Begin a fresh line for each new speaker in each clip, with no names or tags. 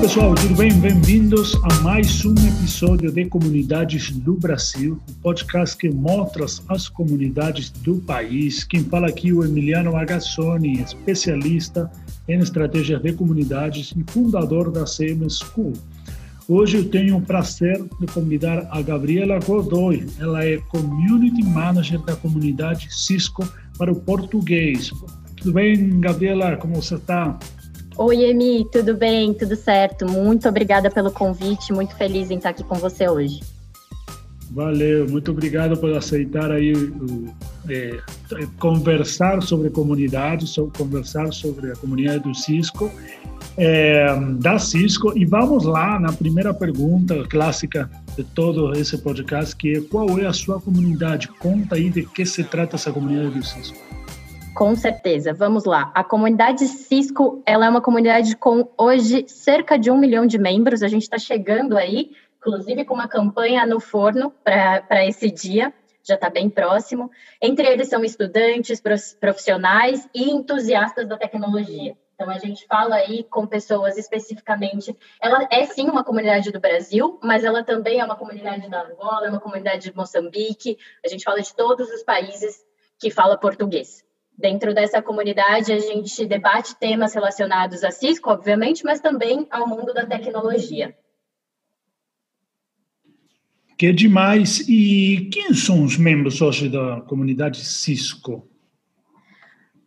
pessoal, tudo bem? Bem-vindos a mais um episódio de Comunidades do Brasil, o um podcast que mostra as comunidades do país. Quem fala aqui é o Emiliano Magazzoni, especialista em estratégias de comunidades e fundador da CM School. Hoje eu tenho o prazer de convidar a Gabriela Godoy. Ela é Community Manager da comunidade Cisco para o português. Tudo bem, Gabriela? Como você está?
Oi, Emi, tudo bem? Tudo certo? Muito obrigada pelo convite, muito feliz em estar aqui com você hoje.
Valeu, muito obrigado por aceitar aí é, conversar sobre comunidade, sobre, conversar sobre a comunidade do Cisco, é, da Cisco. E vamos lá na primeira pergunta clássica de todo esse podcast, que é qual é a sua comunidade? Conta aí de que se trata essa comunidade do Cisco.
Com certeza, vamos lá. A comunidade Cisco, ela é uma comunidade com hoje cerca de um milhão de membros. A gente está chegando aí, inclusive com uma campanha no forno para esse dia, já está bem próximo. Entre eles são estudantes, profissionais e entusiastas da tecnologia. Então, a gente fala aí com pessoas especificamente. Ela é sim uma comunidade do Brasil, mas ela também é uma comunidade da Angola, é uma comunidade de Moçambique. A gente fala de todos os países que fala português. Dentro dessa comunidade, a gente debate temas relacionados a Cisco, obviamente, mas também ao mundo da tecnologia.
Que demais! E quem são os membros hoje da comunidade Cisco?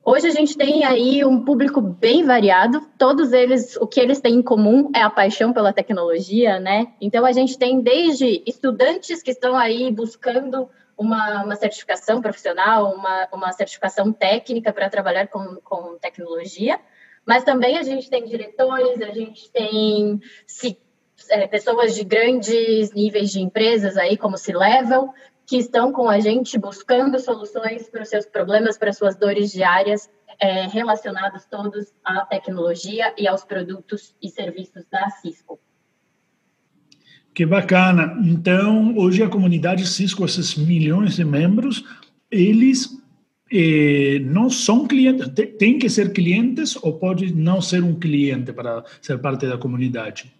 Hoje a gente tem aí um público bem variado. Todos eles, o que eles têm em comum é a paixão pela tecnologia, né? Então a gente tem desde estudantes que estão aí buscando uma, uma certificação profissional, uma, uma certificação técnica para trabalhar com, com tecnologia, mas também a gente tem diretores, a gente tem se, é, pessoas de grandes níveis de empresas aí, como C-Level, que estão com a gente buscando soluções para os seus problemas, para as suas dores diárias, é, relacionados todos à tecnologia e aos produtos e serviços da Cisco.
Que bacana. Então, hoje a comunidade Cisco, esses milhões de membros, eles eh, não são clientes, tem que ser clientes ou pode não ser um cliente para ser parte da comunidade?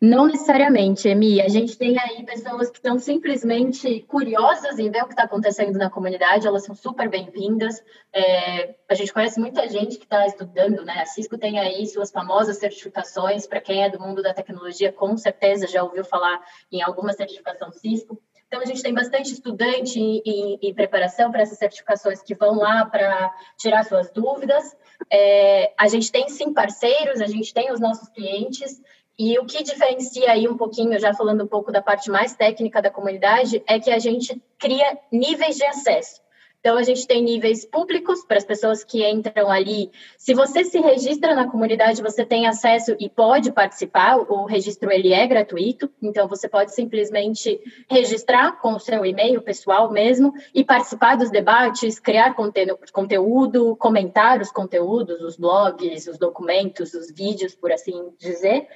Não necessariamente, Emi. A gente tem aí pessoas que estão simplesmente curiosas em ver o que está acontecendo na comunidade, elas são super bem-vindas. É, a gente conhece muita gente que está estudando, né? A Cisco tem aí suas famosas certificações. Para quem é do mundo da tecnologia, com certeza já ouviu falar em alguma certificação Cisco. Então, a gente tem bastante estudante em, em preparação para essas certificações que vão lá para tirar suas dúvidas. É, a gente tem sim parceiros, a gente tem os nossos clientes, e o que diferencia aí um pouquinho, já falando um pouco da parte mais técnica da comunidade, é que a gente cria níveis de acesso. Então, a gente tem níveis públicos para as pessoas que entram ali. Se você se registra na comunidade, você tem acesso e pode participar. O registro ele é gratuito, então você pode simplesmente registrar com o seu e-mail pessoal mesmo e participar dos debates, criar conteúdo, comentar os conteúdos, os blogs, os documentos, os vídeos, por assim dizer.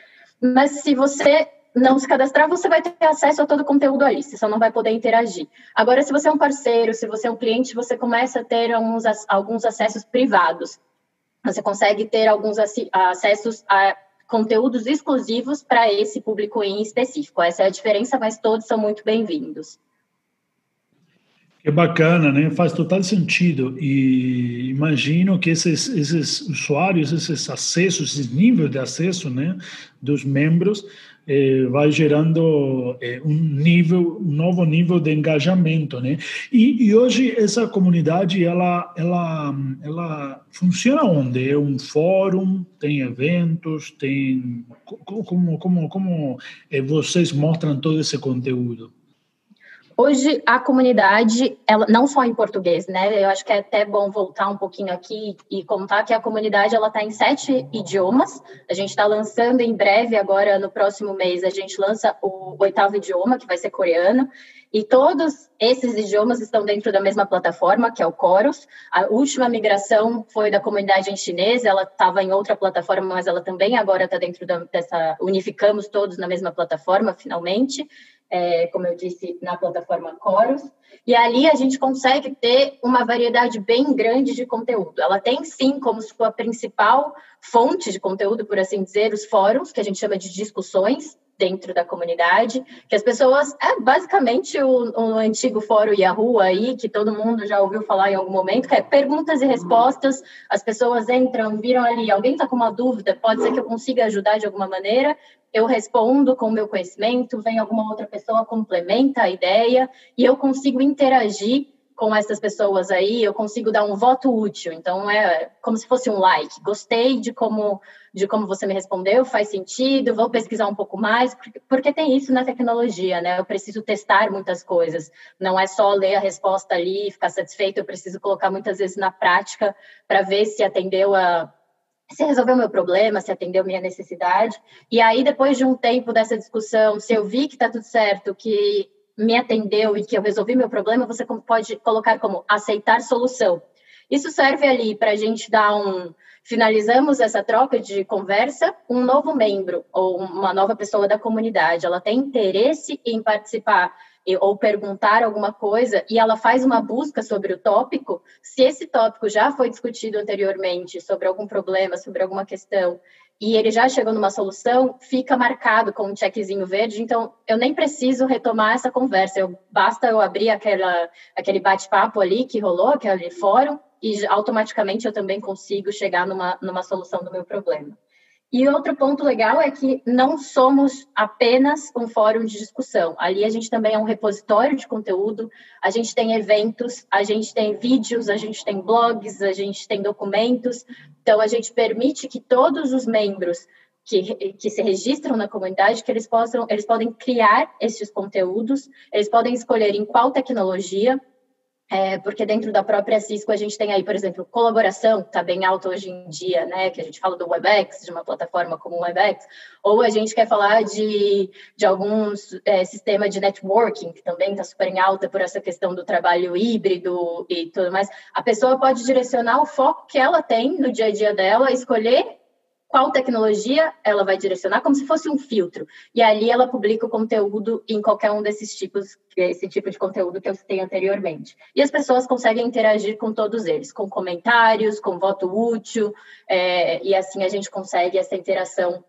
Mas se você não se cadastrar, você vai ter acesso a todo o conteúdo ali, você só não vai poder interagir. Agora, se você é um parceiro, se você é um cliente, você começa a ter alguns, alguns acessos privados. Você consegue ter alguns acessos a conteúdos exclusivos para esse público em específico. Essa é a diferença, mas todos são muito bem-vindos.
É bacana, né? Faz total sentido. E imagino que esses, esses usuários, esses acessos, esses níveis de acesso, né, dos membros, eh, vai gerando eh, um nível, um novo nível de engajamento, né? E, e, hoje essa comunidade, ela, ela, ela funciona onde? É um fórum, tem eventos, tem como, como, como eh, vocês mostram todo esse conteúdo?
Hoje, a comunidade, ela, não só em português, né? Eu acho que é até bom voltar um pouquinho aqui e contar que a comunidade ela está em sete idiomas. A gente está lançando em breve, agora no próximo mês, a gente lança o oitavo idioma, que vai ser coreano. E todos esses idiomas estão dentro da mesma plataforma, que é o Chorus. A última migração foi da comunidade em chinês, ela estava em outra plataforma, mas ela também agora está dentro da, dessa. Unificamos todos na mesma plataforma, finalmente. É, como eu disse, na plataforma Chorus. E ali a gente consegue ter uma variedade bem grande de conteúdo. Ela tem sim como sua principal fonte de conteúdo, por assim dizer, os fóruns, que a gente chama de discussões dentro da comunidade, que as pessoas, é basicamente o, o antigo fórum Yahoo aí, que todo mundo já ouviu falar em algum momento, que é perguntas e respostas, as pessoas entram, viram ali, alguém está com uma dúvida, pode ser que eu consiga ajudar de alguma maneira, eu respondo com o meu conhecimento, vem alguma outra pessoa, complementa a ideia, e eu consigo interagir com essas pessoas aí, eu consigo dar um voto útil. Então é como se fosse um like. Gostei de como de como você me respondeu, faz sentido, vou pesquisar um pouco mais, porque, porque tem isso na tecnologia, né? Eu preciso testar muitas coisas. Não é só ler a resposta ali e ficar satisfeito, eu preciso colocar muitas vezes na prática para ver se atendeu a se resolveu meu problema, se atendeu minha necessidade. E aí, depois de um tempo dessa discussão, se eu vi que está tudo certo, que me atendeu e que eu resolvi meu problema, você pode colocar como aceitar solução. Isso serve ali para a gente dar um. Finalizamos essa troca de conversa, um novo membro ou uma nova pessoa da comunidade, ela tem interesse em participar ou perguntar alguma coisa e ela faz uma busca sobre o tópico, se esse tópico já foi discutido anteriormente sobre algum problema, sobre alguma questão, e ele já chegou numa solução, fica marcado com um checkzinho verde, então eu nem preciso retomar essa conversa, eu, basta eu abrir aquela, aquele bate-papo ali que rolou, aquele fórum, e automaticamente eu também consigo chegar numa, numa solução do meu problema. E outro ponto legal é que não somos apenas um fórum de discussão. Ali a gente também é um repositório de conteúdo, a gente tem eventos, a gente tem vídeos, a gente tem blogs, a gente tem documentos. Então a gente permite que todos os membros que, que se registram na comunidade, que eles possam, eles podem criar esses conteúdos, eles podem escolher em qual tecnologia, é, porque dentro da própria Cisco a gente tem aí, por exemplo, colaboração, está bem alta hoje em dia, né? Que a gente fala do WebEx, de uma plataforma como o WebEx, ou a gente quer falar de, de algum é, sistema de networking, que também está super em alta por essa questão do trabalho híbrido e tudo mais. A pessoa pode direcionar o foco que ela tem no dia a dia dela, escolher qual tecnologia ela vai direcionar, como se fosse um filtro. E ali ela publica o conteúdo em qualquer um desses tipos, esse tipo de conteúdo que eu citei anteriormente. E as pessoas conseguem interagir com todos eles, com comentários, com voto útil, é, e assim a gente consegue essa interação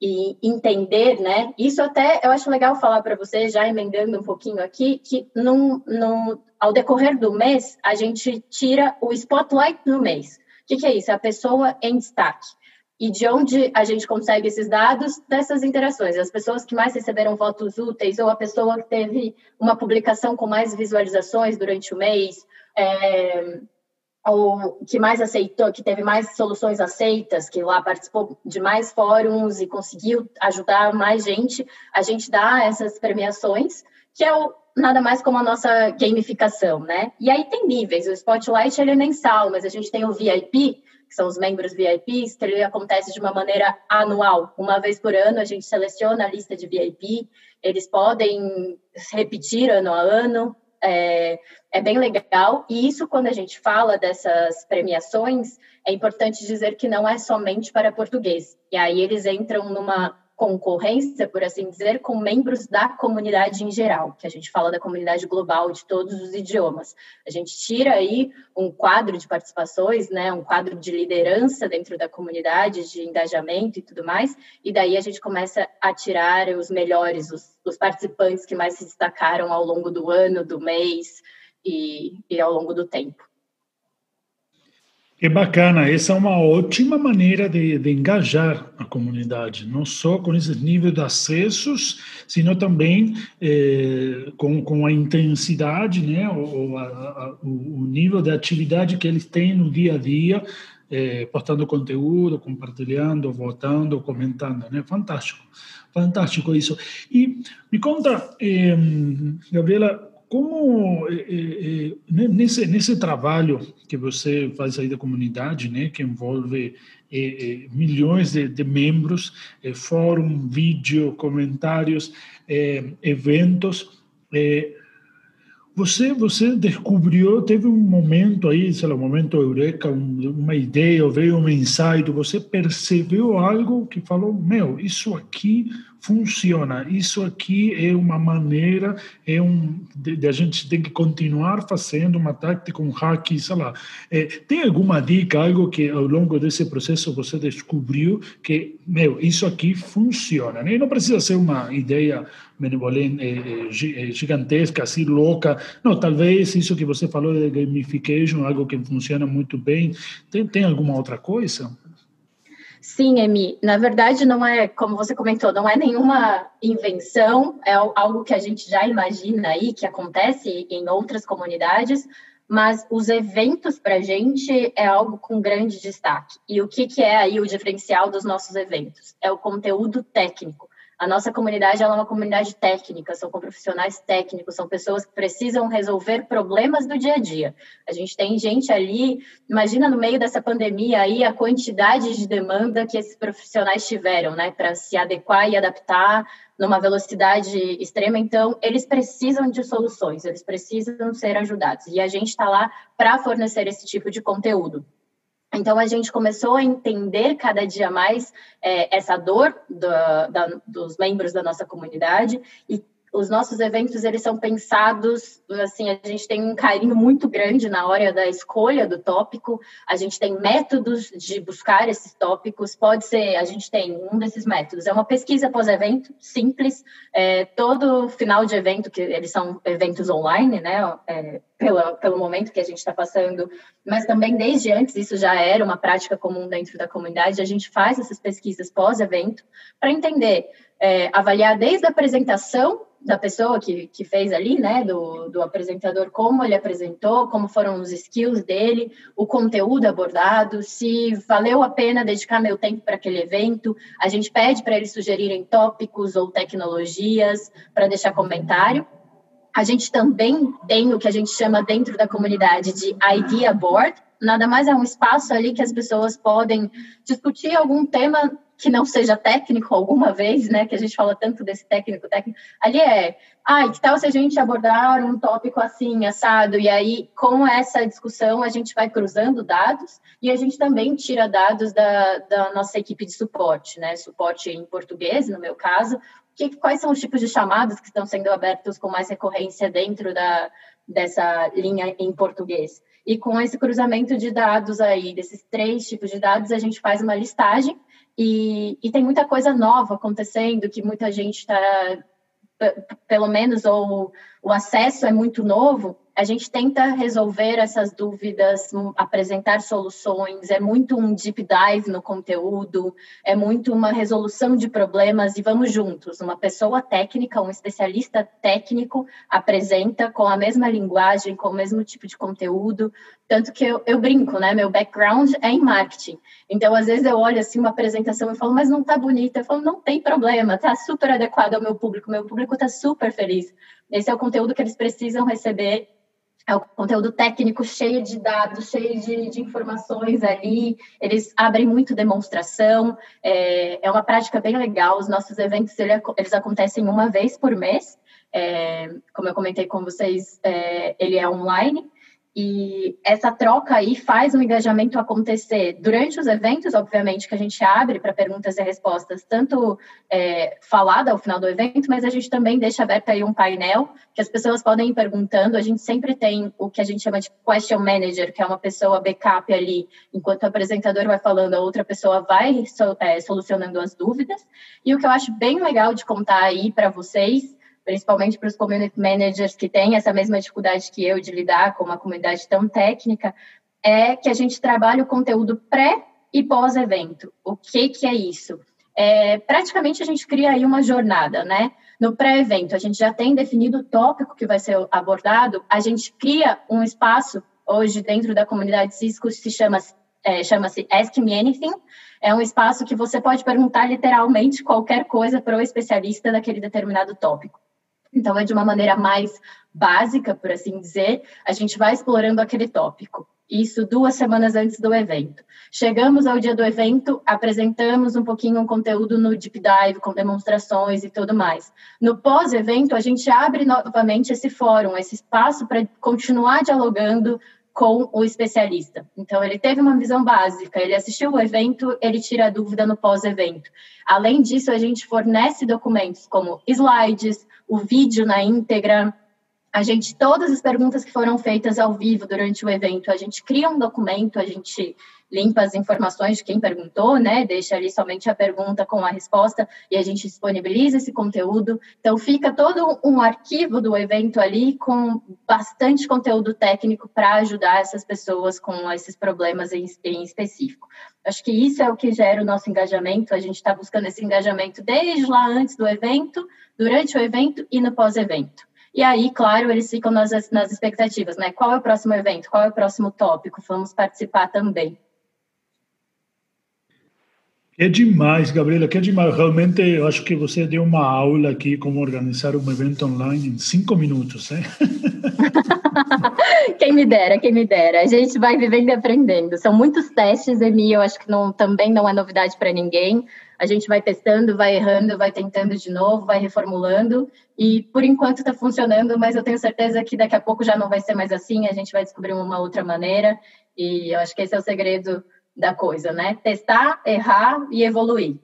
e entender, né? Isso até eu acho legal falar para você, já emendando um pouquinho aqui, que num, num, ao decorrer do mês, a gente tira o spotlight no mês. O que, que é isso? É a pessoa em destaque. E de onde a gente consegue esses dados? Dessas interações. As pessoas que mais receberam votos úteis, ou a pessoa que teve uma publicação com mais visualizações durante o mês, é, ou que mais aceitou, que teve mais soluções aceitas, que lá participou de mais fóruns e conseguiu ajudar mais gente, a gente dá essas premiações, que é o, nada mais como a nossa gamificação, né? E aí tem níveis. O Spotlight ele é mensal, mas a gente tem o VIP, que são os membros VIPs, que ele acontece de uma maneira anual. Uma vez por ano, a gente seleciona a lista de VIP, eles podem repetir ano a ano, é, é, bem legal. E isso, quando a gente fala dessas premiações, é importante dizer que não é somente para português. E aí eles entram numa concorrência, por assim dizer, com membros da comunidade em geral, que a gente fala da comunidade global de todos os idiomas. A gente tira aí um quadro de participações, né, um quadro de liderança dentro da comunidade, de engajamento e tudo mais, e daí a gente começa a tirar os melhores, os, os participantes que mais se destacaram ao longo do ano, do mês e, e ao longo do tempo.
Que bacana, essa é uma ótima maneira de, de, engajar a comunidade, não só com esse nível de acessos, sino também eh, com, com a intensidade, né, o, a, a, o, nível de atividade que eles têm no dia a dia, eh, postando conteúdo, compartilhando, votando, comentando, né, fantástico, fantástico isso. E me conta, eh, Gabriela, como eh, eh nesse nesse trabalho que você faz aí da comunidade, né, que envolve eh milhões de, de membros, fórum, vídeo, comentários, eventos, você você descobriu, teve um momento aí, sei lá, um momento eureka, um, uma ideia, veio um insight, você percebeu algo que falou, meu, isso aqui funciona. Isso aqui é uma maneira, é um, de, de a gente tem que continuar fazendo uma tática, um hack, sei lá. É, tem alguma dica, algo que ao longo desse processo você descobriu que, meu, isso aqui funciona, né? Não precisa ser uma ideia benevolente, é, é, gigantesca, assim, louca. Não, talvez isso que você falou de gamification, algo que funciona muito bem. Tem, tem alguma outra coisa?
Sim, Emi. Na verdade, não é, como você comentou, não é nenhuma invenção, é algo que a gente já imagina aí, que acontece em outras comunidades, mas os eventos para a gente é algo com grande destaque. E o que, que é aí o diferencial dos nossos eventos? É o conteúdo técnico. A nossa comunidade é uma comunidade técnica, são profissionais técnicos, são pessoas que precisam resolver problemas do dia a dia. A gente tem gente ali, imagina no meio dessa pandemia aí a quantidade de demanda que esses profissionais tiveram, né, para se adequar e adaptar numa velocidade extrema. Então, eles precisam de soluções, eles precisam ser ajudados. E a gente está lá para fornecer esse tipo de conteúdo. Então, a gente começou a entender cada dia mais é, essa dor do, da, dos membros da nossa comunidade. E os nossos eventos eles são pensados assim a gente tem um carinho muito grande na hora da escolha do tópico. A gente tem métodos de buscar esses tópicos. Pode ser a gente tem um desses métodos. É uma pesquisa pós-evento simples. É, todo final de evento que eles são eventos online né? É, pelo, pelo momento que a gente está passando, mas também desde antes isso já era uma prática comum dentro da comunidade. A gente faz essas pesquisas pós-evento para entender, é, avaliar desde a apresentação da pessoa que, que fez ali, né, do, do apresentador, como ele apresentou, como foram os skills dele, o conteúdo abordado, se valeu a pena dedicar meu tempo para aquele evento. A gente pede para eles sugerirem tópicos ou tecnologias para deixar comentário. A gente também tem o que a gente chama dentro da comunidade de Idea Board. Nada mais é um espaço ali que as pessoas podem discutir algum tema que não seja técnico alguma vez, né? Que a gente fala tanto desse técnico, técnico. Ali é, ah, que tal se a gente abordar um tópico assim, assado? E aí, com essa discussão, a gente vai cruzando dados e a gente também tira dados da, da nossa equipe de suporte, né? Suporte em português, no meu caso, que, quais são os tipos de chamadas que estão sendo abertos com mais recorrência dentro da, dessa linha em português. E com esse cruzamento de dados aí, desses três tipos de dados, a gente faz uma listagem e, e tem muita coisa nova acontecendo que muita gente está, pelo menos, ou o acesso é muito novo, a gente tenta resolver essas dúvidas, apresentar soluções, é muito um deep dive no conteúdo, é muito uma resolução de problemas e vamos juntos. Uma pessoa técnica, um especialista técnico apresenta com a mesma linguagem, com o mesmo tipo de conteúdo. Tanto que eu, eu brinco, né? Meu background é em marketing. Então, às vezes eu olho assim uma apresentação e falo, mas não tá bonita. Eu falo, não tem problema, tá super adequado ao meu público. Meu público tá super feliz. Esse é o conteúdo que eles precisam receber é o conteúdo técnico cheio de dados, cheio de, de informações ali. Eles abrem muito demonstração. É, é, uma prática bem legal. Os nossos eventos ele, eles acontecem uma vez por mês. É, como eu comentei com vocês, é, ele é online. E essa troca aí faz o engajamento acontecer durante os eventos, obviamente, que a gente abre para perguntas e respostas, tanto é, falada ao final do evento, mas a gente também deixa aberto aí um painel que as pessoas podem ir perguntando. A gente sempre tem o que a gente chama de question manager, que é uma pessoa backup ali, enquanto o apresentador vai falando, a outra pessoa vai é, solucionando as dúvidas. E o que eu acho bem legal de contar aí para vocês principalmente para os community managers que têm essa mesma dificuldade que eu de lidar com uma comunidade tão técnica, é que a gente trabalha o conteúdo pré e pós-evento. O que, que é isso? É, praticamente a gente cria aí uma jornada, né? No pré-evento, a gente já tem definido o tópico que vai ser abordado, a gente cria um espaço, hoje dentro da comunidade Cisco, se chama, é, chama-se Ask Me Anything, é um espaço que você pode perguntar literalmente qualquer coisa para o especialista daquele determinado tópico. Então, é de uma maneira mais básica, por assim dizer, a gente vai explorando aquele tópico. Isso duas semanas antes do evento. Chegamos ao dia do evento, apresentamos um pouquinho um conteúdo no Deep Dive, com demonstrações e tudo mais. No pós-evento, a gente abre novamente esse fórum, esse espaço para continuar dialogando com o especialista. Então, ele teve uma visão básica, ele assistiu o evento, ele tira a dúvida no pós-evento. Além disso, a gente fornece documentos como slides, o vídeo na íntegra, a gente, todas as perguntas que foram feitas ao vivo durante o evento, a gente cria um documento, a gente limpa as informações de quem perguntou, né? Deixa ali somente a pergunta com a resposta e a gente disponibiliza esse conteúdo. Então fica todo um arquivo do evento ali com bastante conteúdo técnico para ajudar essas pessoas com esses problemas em, em específico. Acho que isso é o que gera o nosso engajamento. A gente está buscando esse engajamento desde lá antes do evento, durante o evento e no pós-evento. E aí, claro, eles ficam nas, nas expectativas, né? Qual é o próximo evento? Qual é o próximo tópico? Vamos participar também.
É demais, Gabriela, que é demais. Realmente, eu acho que você deu uma aula aqui como organizar um evento online em cinco minutos, né?
quem me dera, quem me dera. A gente vai vivendo e aprendendo. São muitos testes, Emi, eu acho que não, também não é novidade para ninguém. A gente vai testando, vai errando, vai tentando de novo, vai reformulando. E por enquanto está funcionando, mas eu tenho certeza que daqui a pouco já não vai ser mais assim. A gente vai descobrir uma outra maneira. E eu acho que esse é o segredo da coisa, né? Testar, errar e evoluir.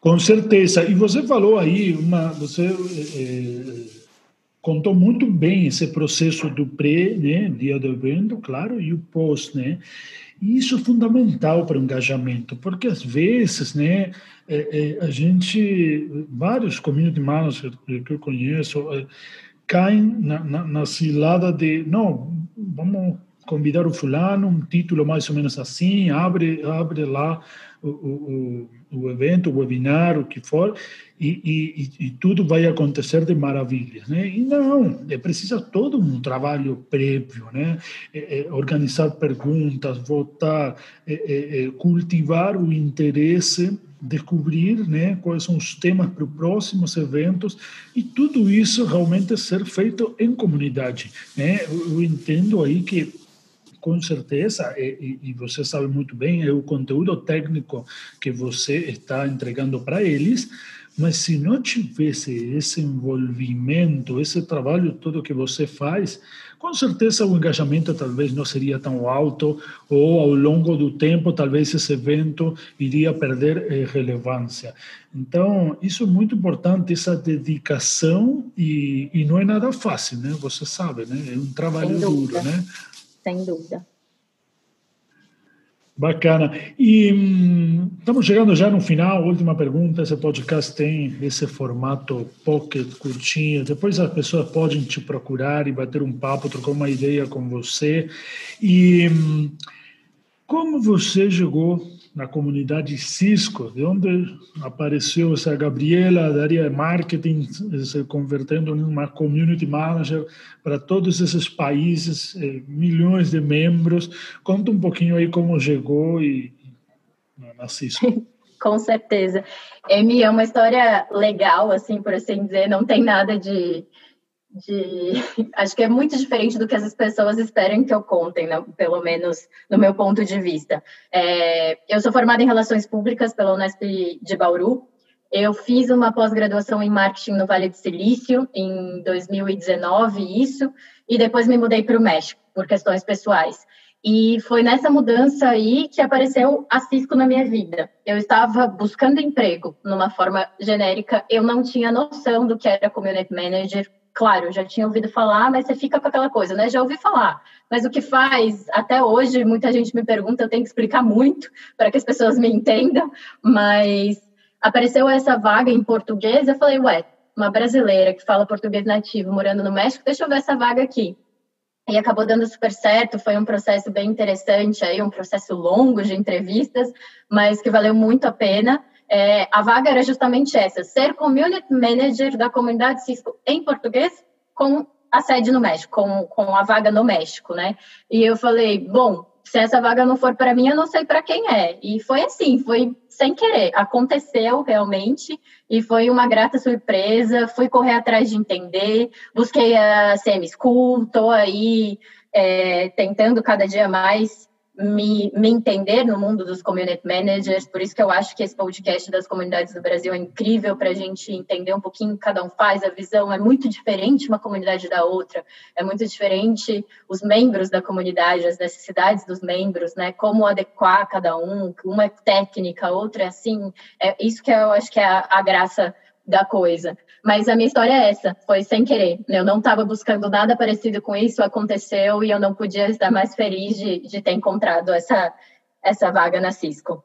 Com certeza. E você falou aí, uma, você é, contou muito bem esse processo do pré, né, dia do evento, claro, e o pós, né? E isso é fundamental para o engajamento, porque às vezes, né, é, é, a gente, vários community que eu conheço, caem na, na, na cilada de, não, vamos convidar o fulano, um título mais ou menos assim, abre, abre lá o, o, o evento, o webinar, o que for, e, e, e, tudo vai acontecer de maravilhas, né? E não, é preciso todo um trabalho prévio, né? É, é, organizar perguntas, votar, é, é, é cultivar o interesse descobrir né, quais são os temas para os próximos eventos e tudo isso realmente ser feito em comunidade. Né? Eu, eu entendo aí que com certeza, e, e, você sabe muito bem, é o conteúdo técnico que você está entregando para eles, mas se não tivesse esse envolvimento, esse trabalho todo que você faz, com certeza o engajamento talvez não seria tão alto, ou ao longo do tempo, talvez esse evento iria perder eh, relevância. Então, isso é muito importante, essa dedicação, e, e não é nada fácil, né? Você sabe, né? É um trabalho duro, né?
Sem dúvida.
Bacana. E hum, estamos chegando já no final. Última pergunta: esse podcast tem esse formato pocket, curtinho. Depois as pessoas podem te procurar e bater um papo, trocar uma ideia com você. E hum, como você chegou na comunidade Cisco, de onde apareceu essa Gabriela da área marketing se convertendo em uma community manager para todos esses países, eh, milhões de membros. Conta um pouquinho aí como chegou e na Cisco.
Com certeza. Emi, é uma história legal, assim, por assim dizer, não tem nada de de. Acho que é muito diferente do que as pessoas esperam que eu contem, né? pelo menos no meu ponto de vista. É, eu sou formada em Relações Públicas pela Unesp de Bauru. Eu fiz uma pós-graduação em marketing no Vale do Silício em 2019, isso, e depois me mudei para o México por questões pessoais. E foi nessa mudança aí que apareceu a Cisco na minha vida. Eu estava buscando emprego numa forma genérica, eu não tinha noção do que era community manager, claro, eu já tinha ouvido falar, mas você fica com aquela coisa, né? Já ouvi falar. Mas o que faz, até hoje, muita gente me pergunta, eu tenho que explicar muito para que as pessoas me entendam, mas apareceu essa vaga em português, eu falei, ué, uma brasileira que fala português nativo morando no México, deixa eu ver essa vaga aqui. E acabou dando super certo, foi um processo bem interessante, aí um processo longo de entrevistas, mas que valeu muito a pena. É, a vaga era justamente essa: ser community manager da comunidade Cisco em português com a sede no México, com, com a vaga no México, né? E eu falei, bom, se essa vaga não for para mim, eu não sei para quem é. E foi assim, foi sem querer, aconteceu realmente e foi uma grata surpresa. Fui correr atrás de entender, busquei a CM School, estou aí é, tentando cada dia mais me, me entender no mundo dos community managers, por isso que eu acho que esse podcast das comunidades do Brasil é incrível para a gente entender um pouquinho o que cada um faz, a visão é muito diferente uma comunidade da outra, é muito diferente os membros da comunidade, as necessidades dos membros, né, como adequar cada um, uma é técnica, outra é assim, é isso que eu acho que é a, a graça da coisa. Mas a minha história é essa, foi sem querer. Eu não estava buscando nada parecido com isso, aconteceu e eu não podia estar mais feliz de, de ter encontrado essa, essa vaga na Cisco.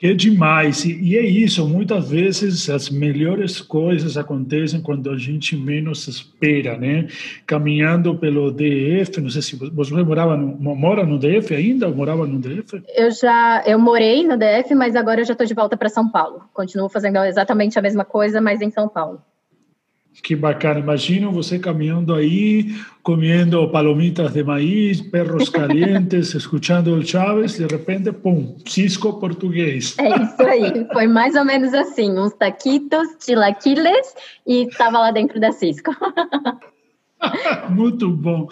É demais. E, e, é isso, muitas vezes as melhores coisas acontecem quando a gente menos espera, né? Caminhando pelo DF, não sei se você morava no, mora no DF ainda ou morava no DF?
Eu já, eu morei no DF, mas agora eu já estou de volta para São Paulo. Continuo fazendo exatamente a mesma coisa, mas em São Paulo.
Que bacana. Imagina você caminhando aí, comendo palomitas de maíz, perros calientes, escutando o Chaves, de repente, pum, Cisco português.
É isso aí. Foi mais ou menos assim, uns taquitos, chilaquiles e estava lá dentro da Cisco.
Muito bom.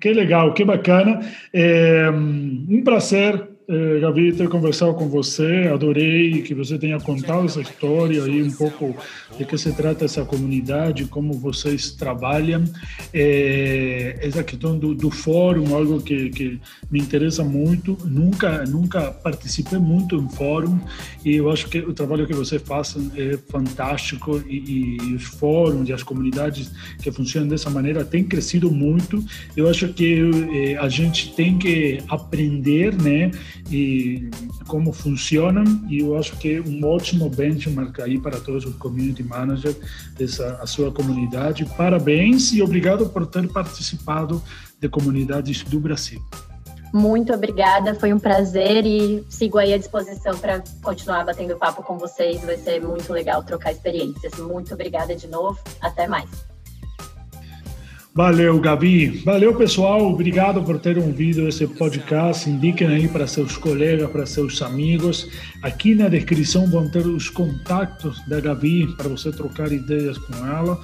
Que legal, que bacana. É um prazer Gabi, ter conversado com você, adorei que você tenha contado essa história aí, um pouco de que se trata essa comunidade, como vocês trabalham. É, essa questão do, do fórum, algo que, que me interessa muito. Nunca, nunca participei muito em fórum e eu acho que o trabalho que você faz é fantástico e, e os fóruns e as comunidades que funcionam dessa maneira têm crescido muito. Eu acho que é, a gente tem que aprender, né? E como funcionam e eu acho que é um ótimo benchmark aí para todos os community managers dessa a sua comunidade. Parabéns e obrigado por ter participado de comunidades do Brasil.
Muito obrigada, foi um prazer e sigo aí à disposição para continuar batendo papo com vocês. Vai ser muito legal trocar experiências. Muito obrigada de novo. Até mais.
Valeu, Gabi. Valeu, pessoal. Obrigado por ter ouvido esse podcast. Indiquem aí para seus colegas, para seus amigos. Aqui na descrição vão ter os contatos da Gabi para você trocar ideias com ela.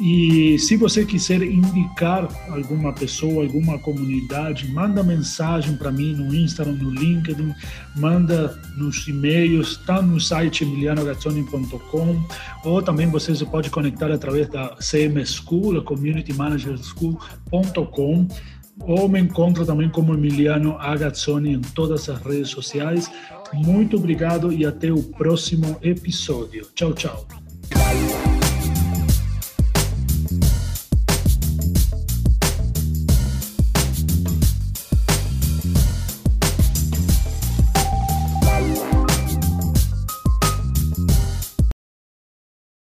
E se você quiser indicar alguma pessoa, alguma comunidade, manda mensagem para mim no Instagram, no LinkedIn, manda nos e-mails, está no site emilianogazzoni.com ou também você pode conectar através da CM School, a Community Manager School.com ou me encontra também como Emiliano Agazzoni em todas as redes sociais. Muito obrigado e até o próximo episódio. Tchau, tchau.